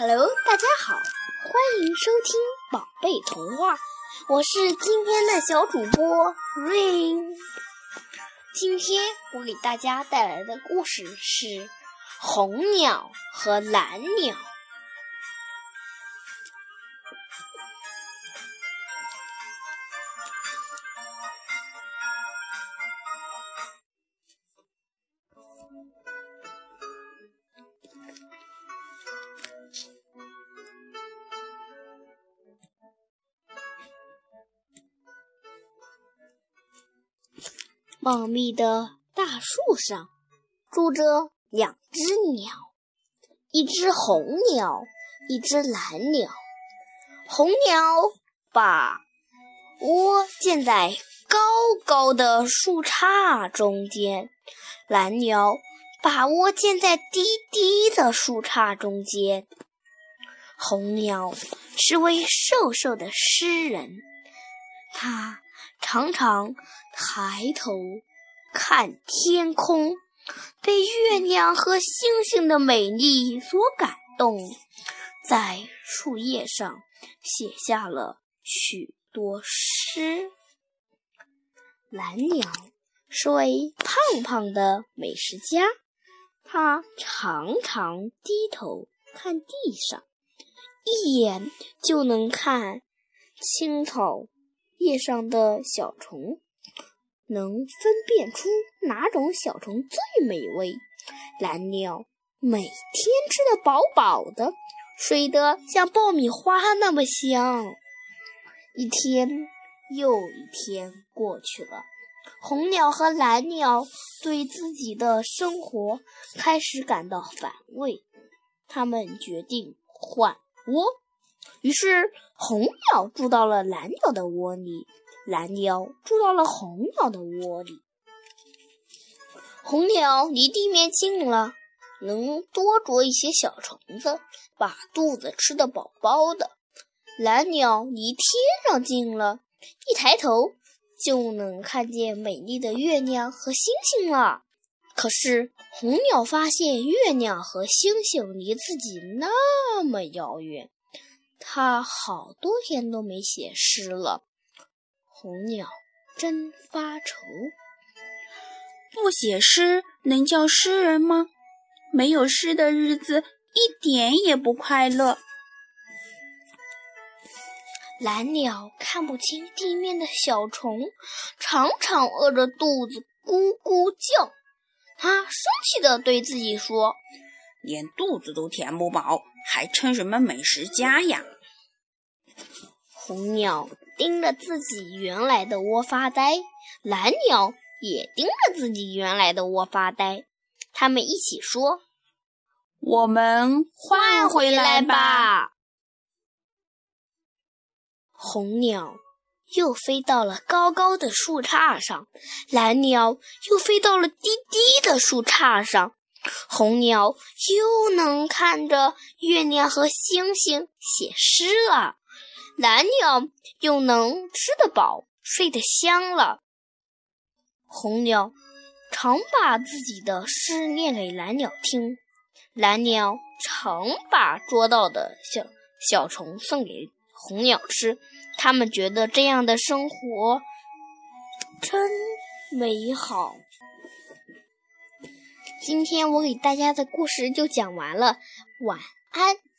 Hello，大家好，欢迎收听《宝贝童话》，我是今天的小主播 Rain。今天我给大家带来的故事是《红鸟和蓝鸟》。茂密的大树上住着两只鸟，一只红鸟，一只蓝鸟。红鸟把窝建在高高的树杈中间，蓝鸟把窝建在低低的树杈中间。红鸟是位瘦瘦的诗人，他。常常抬头看天空，被月亮和星星的美丽所感动，在树叶上写下了许多诗。蓝鸟是位胖胖的美食家，他常常低头看地上，一眼就能看青草。叶上的小虫能分辨出哪种小虫最美味。蓝鸟每天吃得饱饱的，睡得像爆米花那么香。一天又一天过去了，红鸟和蓝鸟对自己的生活开始感到反胃，他们决定换窝。于是，红鸟住到了蓝鸟的窝里，蓝鸟住到了红鸟的窝里。红鸟离地面近了，能多捉一些小虫子，把肚子吃得饱饱的。蓝鸟离天上近了，一抬头就能看见美丽的月亮和星星了。可是，红鸟发现月亮和星星离自己那么遥远。他好多天都没写诗了，红鸟真发愁。不写诗能叫诗人吗？没有诗的日子一点也不快乐。蓝鸟看不清地面的小虫，常常饿着肚子咕咕叫。它生气地对自己说：“连肚子都填不饱。”还称什么美食家呀？红鸟盯着自己原来的窝发呆，蓝鸟也盯着自己原来的窝发呆。他们一起说：“我们换回来吧。”红鸟又飞到了高高的树杈上，蓝鸟又飞到了低低的树杈上。红鸟又能看着月亮和星星写诗了，蓝鸟又能吃得饱、睡得香了。红鸟常把自己的诗念给蓝鸟听，蓝鸟常把捉到的小小虫送给红鸟吃。他们觉得这样的生活真美好。今天我给大家的故事就讲完了，晚安。